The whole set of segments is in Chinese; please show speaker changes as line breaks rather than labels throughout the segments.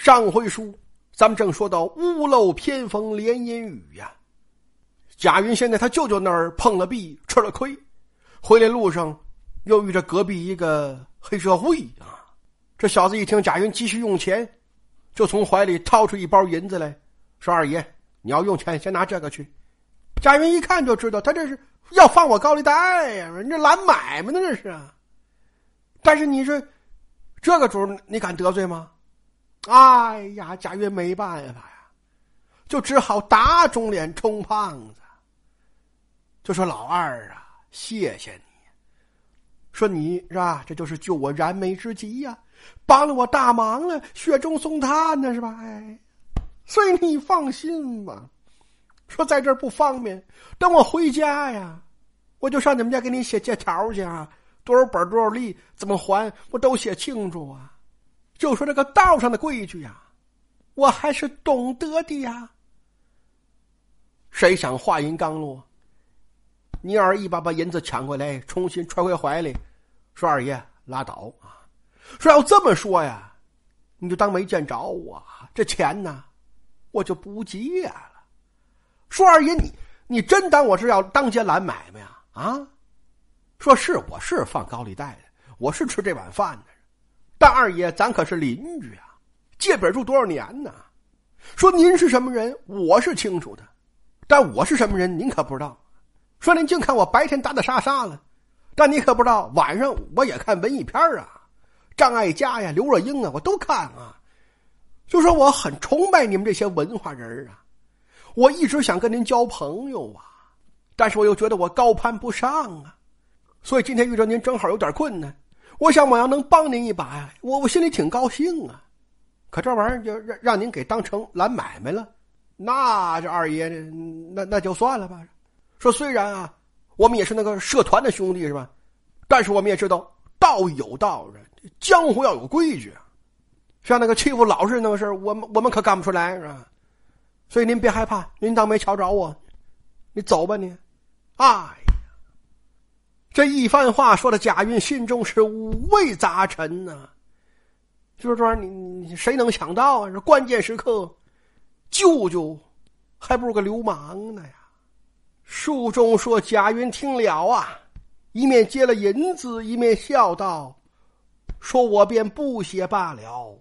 上回书咱们正说到屋漏偏逢连阴雨呀，贾云现在他舅舅那儿碰了壁，吃了亏，回来路上又遇着隔壁一个黑社会啊。这小子一听贾云急需用钱，就从怀里掏出一包银子来，说：“二爷，你要用钱，先拿这个去。”贾云一看就知道，他这是要放我高利贷呀！人家揽买卖呢，这是。但是你说这个主你敢得罪吗？哎呀，贾云没办法呀，就只好打肿脸充胖子，就说：“老二啊，谢谢你，说你是吧？这就是救我燃眉之急呀，帮了我大忙了，雪中送炭呢，是吧？哎，所以你放心吧。”说在这儿不方便，等我回家呀，我就上你们家给你写借条去啊，多少本多少利，怎么还，我都写清楚啊。就说这个道上的规矩呀，我还是懂得的呀。谁想话音刚落，你二一把把银子抢过来，重新揣回怀里，说二爷拉倒啊，说要这么说呀，你就当没见着我，这钱呢，我就不借了。说二爷，你你真当我是要当街揽买卖呀？啊？说是我是放高利贷的，我是吃这碗饭的。但二爷，咱可是邻居啊，借本住多少年呢？说您是什么人，我是清楚的，但我是什么人，您可不知道。说您净看我白天打打杀杀了，但你可不知道，晚上我也看文艺片啊，张艾嘉呀、刘若英啊，我都看啊。就说我很崇拜你们这些文化人啊。我一直想跟您交朋友啊，但是我又觉得我高攀不上啊，所以今天遇着您正好有点困难，我想我要能帮您一把呀，我我心里挺高兴啊。可这玩意儿就让让您给当成揽买卖了，那这二爷那那就算了吧。说虽然啊，我们也是那个社团的兄弟是吧？但是我们也知道道有道，江湖要有规矩啊。像那个欺负老实人那个事儿，我们我们可干不出来是吧？所以您别害怕，您当没瞧着我，你走吧你。啊，这一番话说的贾云心中是五味杂陈呐。就是说，你你谁能想到啊？这关键时刻，舅舅还不如个流氓呢呀。书中说贾云听了啊，一面接了银子，一面笑道：“说我便不写罢了，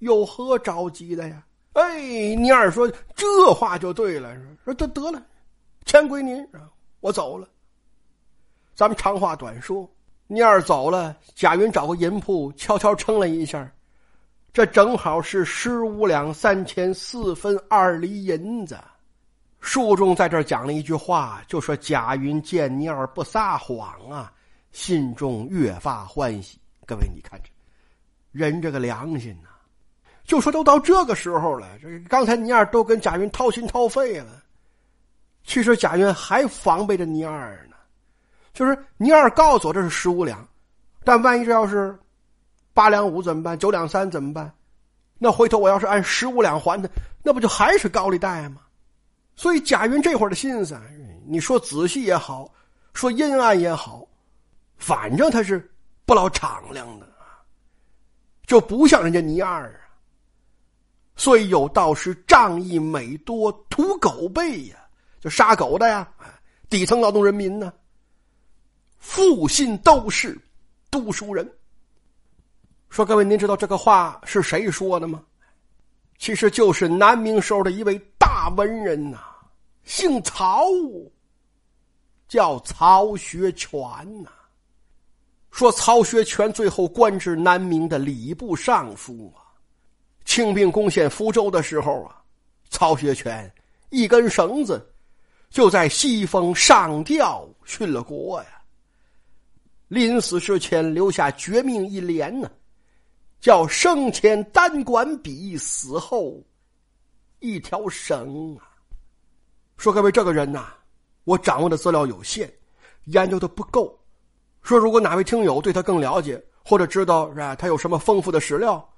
有何着急的呀？”哎，你二说这话就对了，说得得了，钱归您，我走了。咱们长话短说，你二走了，贾云找个银铺悄悄称了一下，这正好是十五两三钱四分二厘银子。书中在这讲了一句话，就说贾云见你二不撒谎啊，心中越发欢喜。各位，你看这人这个良心呐。就说都到这个时候了，这刚才倪二都跟贾云掏心掏肺了，其实贾云还防备着倪二呢。就是倪二告诉我这是十五两，但万一这要是八两五怎么办？九两三怎么办？那回头我要是按十五两还他，那不就还是高利贷吗？所以贾云这会儿的心思，你说仔细也好，说阴暗也好，反正他是不老敞亮的啊，就不像人家倪二啊。所以有道是仗义每多屠狗辈呀，就杀狗的呀，底层劳动人民呢，负心都是读书人。说各位，您知道这个话是谁说的吗？其实就是南明时候的一位大文人呐，姓曹，叫曹学全呐。说曹学全最后官至南明的礼部尚书啊。清兵攻陷福州的时候啊，曹学全一根绳子就在西风上吊殉了国呀。临死之前留下绝命一联呢，叫“生前单管笔，死后一条绳”啊。说各位这个人呐，我掌握的资料有限，研究的不够。说如果哪位听友对他更了解，或者知道是吧，他有什么丰富的史料。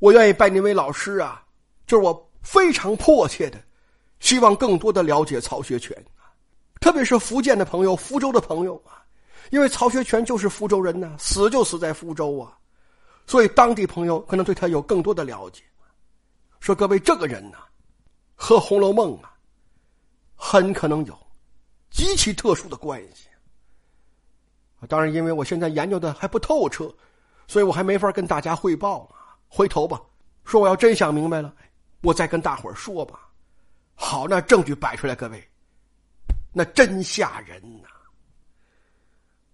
我愿意拜您为老师啊，就是我非常迫切的，希望更多的了解曹学全啊，特别是福建的朋友、福州的朋友啊，因为曹学全就是福州人呐，死就死在福州啊，所以当地朋友可能对他有更多的了解。说各位这个人呢，和《红楼梦》啊，很可能有极其特殊的关系。当然，因为我现在研究的还不透彻，所以我还没法跟大家汇报啊。回头吧，说我要真想明白了，我再跟大伙儿说吧。好，那证据摆出来，各位，那真吓人呐！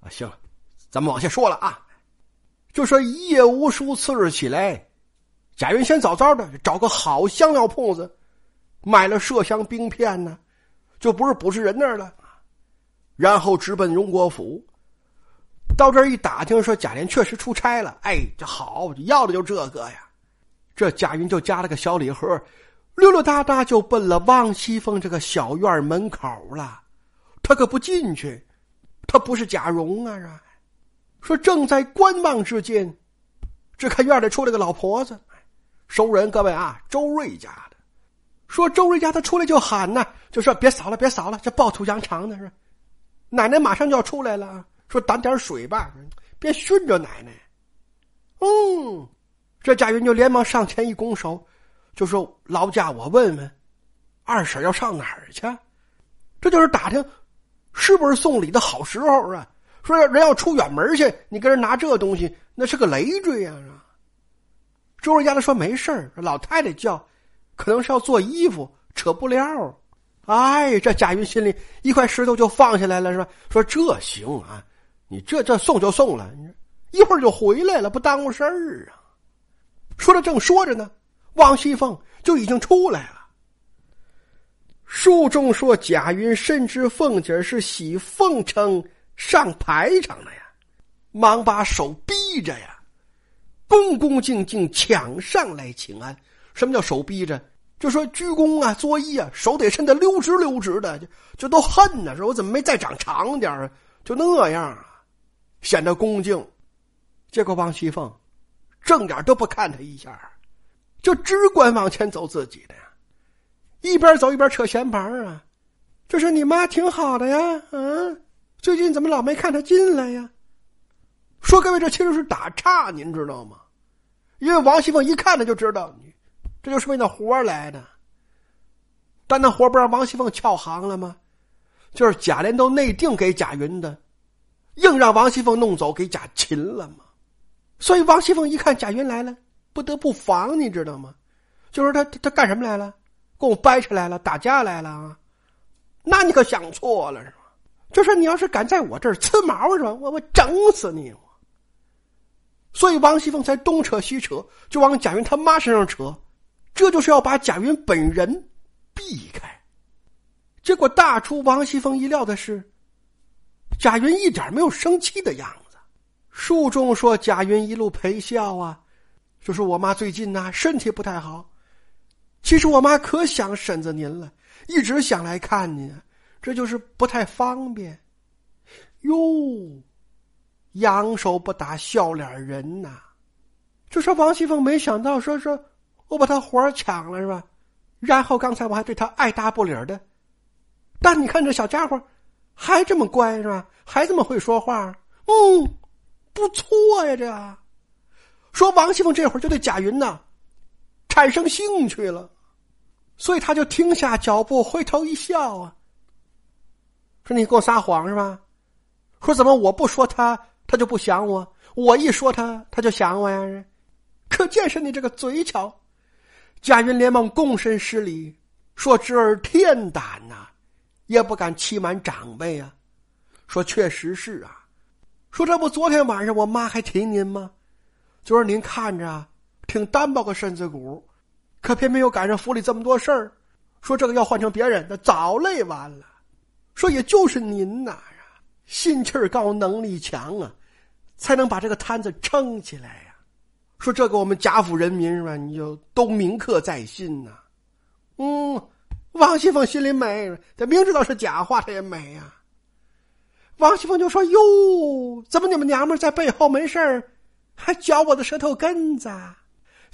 啊行了，咱们往下说了啊。就说一夜无书，次日起来，贾云先早早的找个好香料铺子，买了麝香冰片呢，就不是卜士人那儿了，然后直奔荣国府。到这儿一打听，说贾琏确实出差了。哎，这好，要的就这个呀。这贾云就夹了个小礼盒，溜溜达达就奔了王熙凤这个小院门口了。他可不进去，他不是贾蓉啊！说正在观望之间，只看院里出来个老婆子，熟人，各位啊，周瑞家的。说周瑞家他出来就喊呢，就说别扫了，别扫了，这暴土扬长呢是。奶奶马上就要出来了。说打点水吧，别熏着奶奶。嗯，这贾云就连忙上前一拱手，就说：“劳驾我问问，二婶要上哪儿去？这就是打听，是不是送礼的好时候啊？说人要出远门去，你跟人拿这东西，那是个累赘呀。”周瑞家的说：“没事老太太叫，可能是要做衣服，扯布料。”哎，这贾云心里一块石头就放下来了，是吧？说这行啊。你这这送就送了，一会儿就回来了，不耽误事儿啊。说着正说着呢，王熙凤就已经出来了。书中说贾云深知凤姐是喜奉承上排场的呀，忙把手逼着呀，恭恭敬敬抢上来请安。什么叫手逼着？就说鞠躬啊，作揖啊，手得伸得溜直溜直的，就就都恨呢。说我怎么没再长长点就那样啊。显得恭敬，结果王熙凤正眼都不看他一下，就只管往前走自己的呀，一边走一边扯闲旁啊。这是你妈挺好的呀，嗯，最近怎么老没看她进来呀？说各位，这其实是打岔，您知道吗？因为王熙凤一看他就知道，这就是为那活来的。但那活不让王熙凤翘行了吗？就是贾琏都内定给贾云的。硬让王熙凤弄走，给贾琴了嘛？所以王熙凤一看贾云来了，不得不防，你知道吗？就是他他干什么来了？跟我掰扯来了，打架来了啊？那你可想错了是吧？就说你要是敢在我这儿呲毛是吧？我我整死你！所以王熙凤才东扯西扯，就往贾云他妈身上扯，这就是要把贾云本人避开。结果大出王熙凤意料的是。贾云一点没有生气的样子，书中说贾云一路陪笑啊，就说我妈最近呐身体不太好，其实我妈可想婶子您了，一直想来看您，这就是不太方便。哟，扬手不打笑脸人呐，就说王熙凤没想到说说我把他活抢了是吧？然后刚才我还对他爱答不理的，但你看这小家伙。还这么乖是吧？还这么会说话？嗯，不错呀。这说王熙凤这会儿就对贾云呢产生兴趣了，所以他就停下脚步，回头一笑啊，说：“你给我撒谎是吧？说怎么我不说他，他就不想我；我一说他，他就想我呀？可见是你这个嘴巧。”贾云连忙躬身施礼，说：“侄儿天胆呐！”也不敢欺瞒长辈啊，说确实是啊，说这不昨天晚上我妈还提您吗？就说您看着挺单薄个身子骨，可偏偏又赶上府里这么多事儿，说这个要换成别人，那早累完了。说也就是您呐，心气儿高，能力强啊，才能把这个摊子撑起来呀。说这个我们贾府人民是吧？你就都铭刻在心呐，嗯。王熙凤心里美，他明知道是假话，他也美呀。王熙凤就说：“哟，怎么你们娘们在背后没事还嚼我的舌头根子？”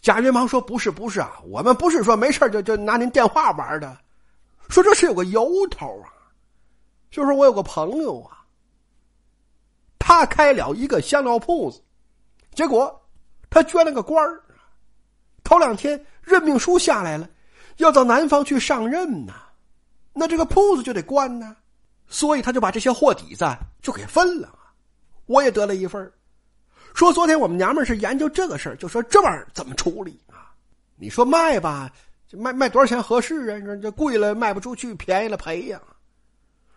贾云忙说：“不是，不是啊，我们不是说没事就就拿您电话玩的，说这是有个由头啊，就是我有个朋友啊，他开了一个香料铺子，结果他捐了个官儿，头两天任命书下来了，要到南方去上任呢，那这个铺子就得关呢，所以他就把这些货底子就给分了我也得了一份说昨天我们娘们是研究这个事儿，就说这玩意儿怎么处理啊？你说卖吧，卖卖多少钱合适啊？这贵了卖不出去，便宜了赔呀。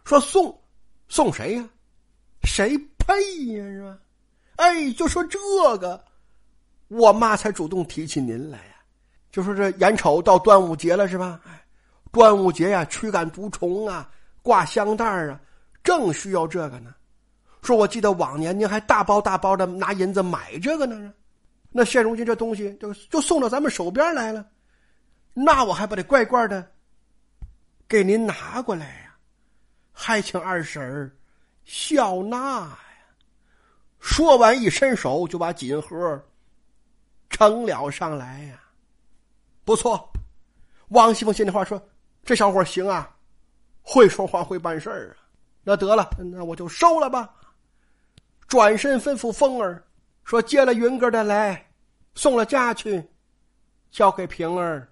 说送，送谁呀？谁配呀？是吧？哎，就说这个。我妈才主动提起您来呀，就说这眼瞅到端午节了是吧？哎，端午节呀，驱赶毒虫啊，挂香袋啊，正需要这个呢。说我记得往年您还大包大包的拿银子买这个呢，那现如今这东西就就送到咱们手边来了，那我还不得乖乖的给您拿过来呀？还请二婶儿笑纳呀。说完，一伸手就把锦盒。呈了上来呀，不错。王熙凤心里话说：“这小伙行啊，会说话，会办事儿啊。”那得了，那我就收了吧。转身吩咐风儿说：“接了云哥的来，送了家去，交给平儿。”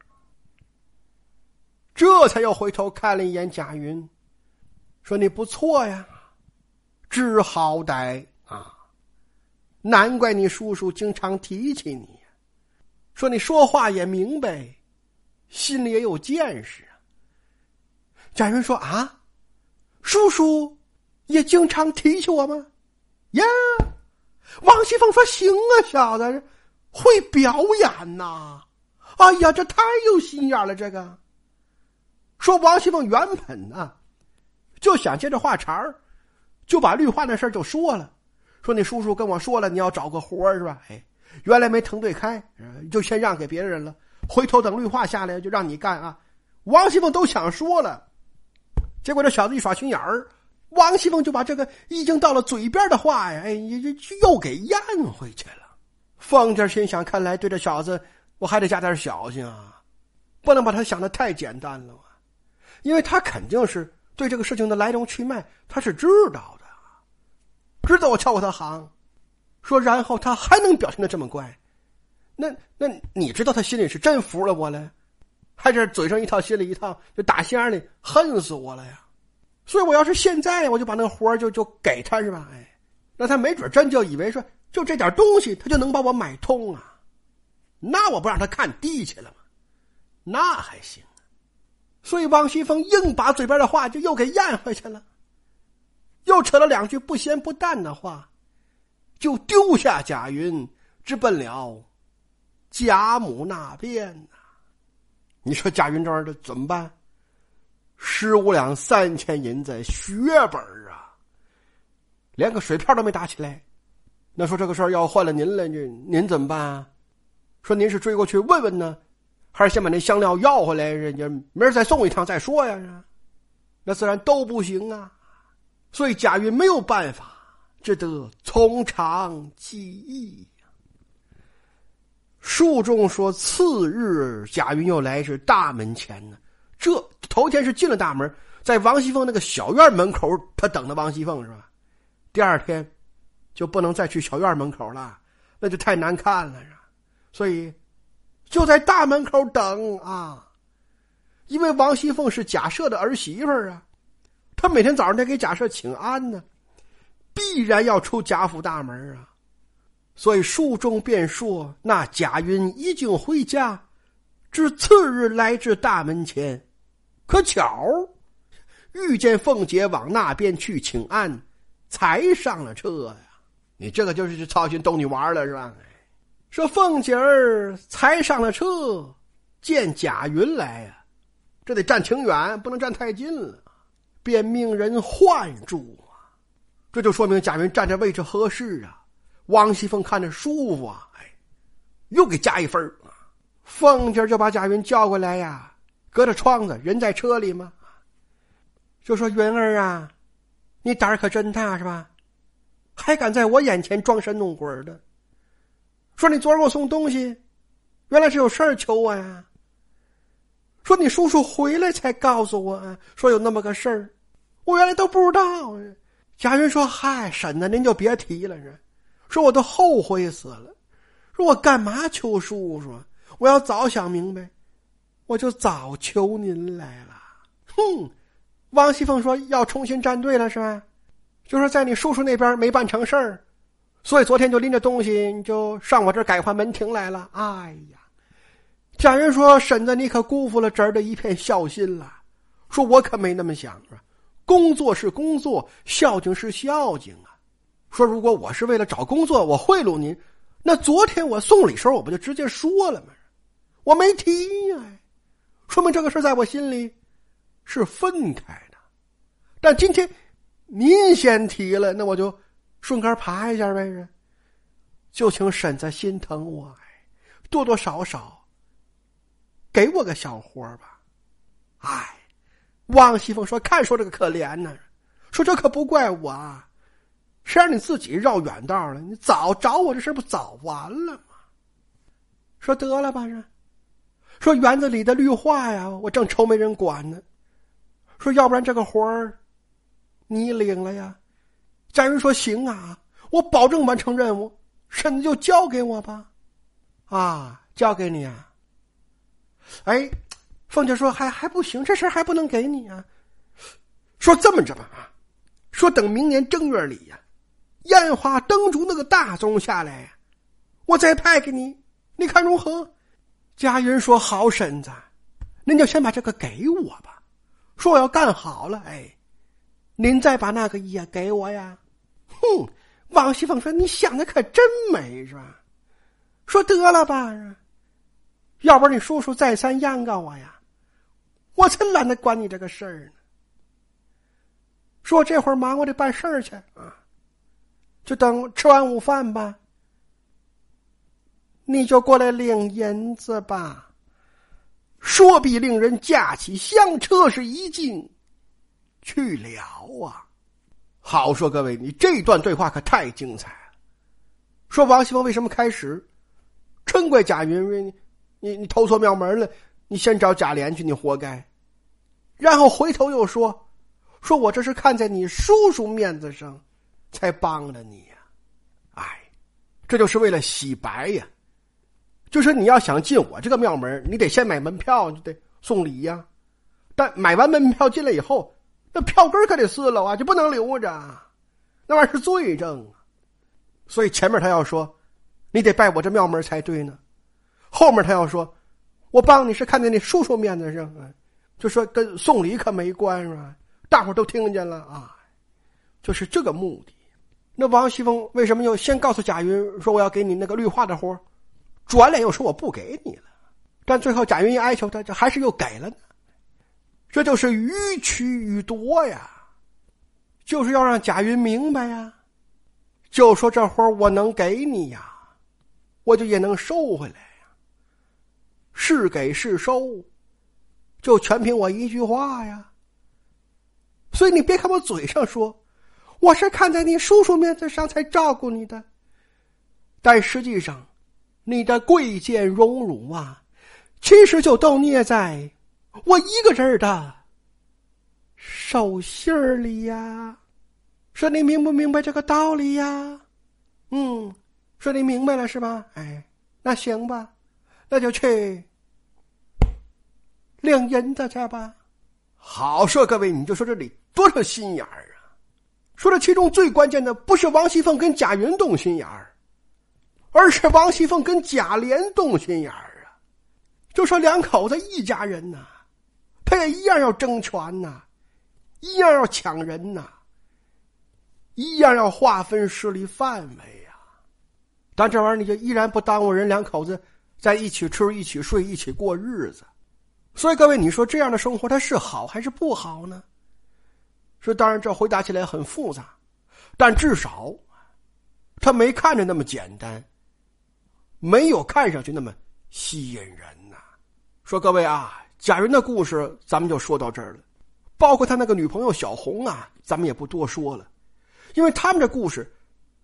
这才又回头看了一眼贾云，说：“你不错呀，知好歹啊，难怪你叔叔经常提起你。”说你说话也明白，心里也有见识啊。贾云说：“啊，叔叔也经常提起我吗？”呀，王熙凤说：“行啊，小子，会表演呐！哎呀，这太有心眼了。”这个说王熙凤原本呢，就想接着话茬儿，就把绿化那事儿就说了，说你叔叔跟我说了，你要找个活儿是吧？哎。原来没腾对开，就先让给别人了。回头等绿化下来，就让你干啊！王熙凤都想说了，结果这小子一耍心眼儿，王熙凤就把这个已经到了嘴边的话呀，哎，又又给咽回去了。凤姐心想：看来对这小子，我还得加点小心啊，不能把他想的太简单了啊，因为他肯定是对这个事情的来龙去脉，他是知道的，知道我撬过他行。说，然后他还能表现的这么乖，那那你知道他心里是真服了我了，还是嘴上一套心里一套，就打心眼里恨死我了呀？所以我要是现在我就把那个活就就给他是吧？哎，那他没准真就以为说就这点东西他就能把我买通啊？那我不让他看地去了吗？那还行。所以王熙凤硬把嘴边的话就又给咽回去了，又扯了两句不咸不淡的话。就丢下贾云，直奔了贾母那边呐。你说贾云这玩意儿怎么办？十五两三千银子血本啊，连个水漂都没打起来。那说这个事儿要换了您了，您您怎么办啊？说您是追过去问问呢，还是先把那香料要回来，人家明儿再送一趟再说呀？那自然都不行啊。所以贾云没有办法。只得从长计议呀。书中说，次日贾云又来至大门前呢。这头天是进了大门，在王熙凤那个小院门口，他等着王熙凤是吧？第二天就不能再去小院门口了，那就太难看了是吧？所以就在大门口等啊。因为王熙凤是贾赦的儿媳妇啊，她每天早上得给贾赦请安呢。必然要出贾府大门啊，所以书中便说：那贾云已经回家，至次日来至大门前，可巧遇见凤姐往那边去请安，才上了车呀。你这个就是去操心逗你玩了是吧？说凤姐儿才上了车，见贾云来呀，这得站挺远，不能站太近了，便命人唤住啊。这就说明贾云站这位置合适啊，王熙凤看着舒服啊，哎，又给加一分啊。凤姐就把贾云叫过来呀，隔着窗子，人在车里吗？就说云儿啊，你胆儿可真大是吧？还敢在我眼前装神弄鬼的？说你昨儿给我送东西，原来是有事儿求我呀？说你叔叔回来才告诉我，说有那么个事儿，我原来都不知道。贾云说：“嗨，婶子，您就别提了。说，我都后悔死了。说我干嘛求叔叔？我要早想明白，我就早求您来了。哼，王熙凤说要重新站队了是吧？就是在你叔叔那边没办成事儿，所以昨天就拎着东西就上我这儿改换门庭来了。哎呀，贾云说婶子你可辜负了侄儿的一片孝心了。说我可没那么想啊，工作是工作，孝敬是孝敬啊。说如果我是为了找工作，我贿赂您，那昨天我送礼时候我不就直接说了吗？我没提呀，说明这个事在我心里是分开的。但今天。您先提了，那我就顺杆爬一下呗。就请婶子心疼我，多多少少给我个小活吧。哎，王熙凤说：“看说这个可怜呢，说这可不怪我，谁让你自己绕远道了？你早找我这事不早完了吗？”说得了吧是，说园子里的绿化呀，我正愁没人管呢。说要不然这个活儿。你领了呀？家人说行啊，我保证完成任务，婶子就交给我吧。啊，交给你啊。哎，凤姐说还还不行，这事还不能给你啊。说这么着吧啊，说等明年正月里呀，烟花灯烛那个大钟下来，我再派给你，你看如何？家人说好，婶子，您就先把这个给我吧。说我要干好了，哎。您再把那个也给我呀！哼，王熙凤说：“你想的可真美，是吧？”说得了吧，要不然你叔叔再三央告我呀，我才懒得管你这个事儿呢。说这会儿忙，我得办事儿去啊，就等吃完午饭吧。你就过来领银子吧。说必令人架起香车，是一进。去了啊！好说，各位，你这段对话可太精彩了。说王熙凤为什么开始？嗔怪贾云，你你你偷错庙门了，你先找贾琏去，你活该。然后回头又说，说我这是看在你叔叔面子上，才帮了你呀。哎，这就是为了洗白呀。就是你要想进我这个庙门，你得先买门票，就得送礼呀。但买完门票进来以后。那票根可得撕了啊，就不能留着，那玩意儿是罪证啊。所以前面他要说，你得拜我这庙门才对呢。后面他要说，我帮你是看在你叔叔面子上，就说跟送礼可没关是吧？大伙都听见了啊，就是这个目的。那王熙凤为什么又先告诉贾云说我要给你那个绿化的活转脸又说我不给你了？但最后贾云一哀求他，这还是又给了呢。这就是予取予夺呀，就是要让贾云明白呀，就说这活我能给你呀，我就也能收回来呀。是给是收，就全凭我一句话呀。所以你别看我嘴上说，我是看在你叔叔面子上才照顾你的，但实际上，你的贵贱荣辱啊，其实就都捏在。我一个人的手心里呀，说你明不明白这个道理呀？嗯，说你明白了是吧？哎，那行吧，那就去领银子去吧。好说，各位，你就说这里多少心眼儿啊？说这其中最关键的不是王熙凤跟贾云动心眼儿，而是王熙凤跟贾琏动心眼儿啊。就说两口子一家人呐。他也一样要争权呐，一样要抢人呐，一样要划分势力范围呀。但这玩意儿你就依然不耽误人两口子在一起吃、一起睡、一起过日子。所以各位，你说这样的生活它是好还是不好呢？说当然，这回答起来很复杂，但至少他没看着那么简单，没有看上去那么吸引人呐。说各位啊。贾云的故事咱们就说到这儿了，包括他那个女朋友小红啊，咱们也不多说了，因为他们这故事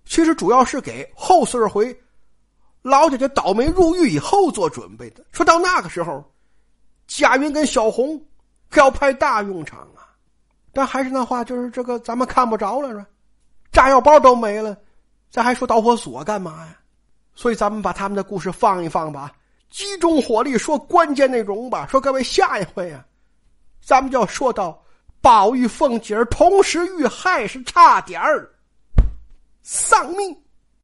其实主要是给后四十回老姐姐倒霉入狱以后做准备的。说到那个时候，贾云跟小红可要派大用场啊。但还是那话，就是这个咱们看不着了是吧？炸药包都没了，咱还说导火索干嘛呀？所以咱们把他们的故事放一放吧。集中火力说关键内容吧。说各位，下一回啊，咱们就要说到宝玉、凤姐同时遇害，是差点儿丧命。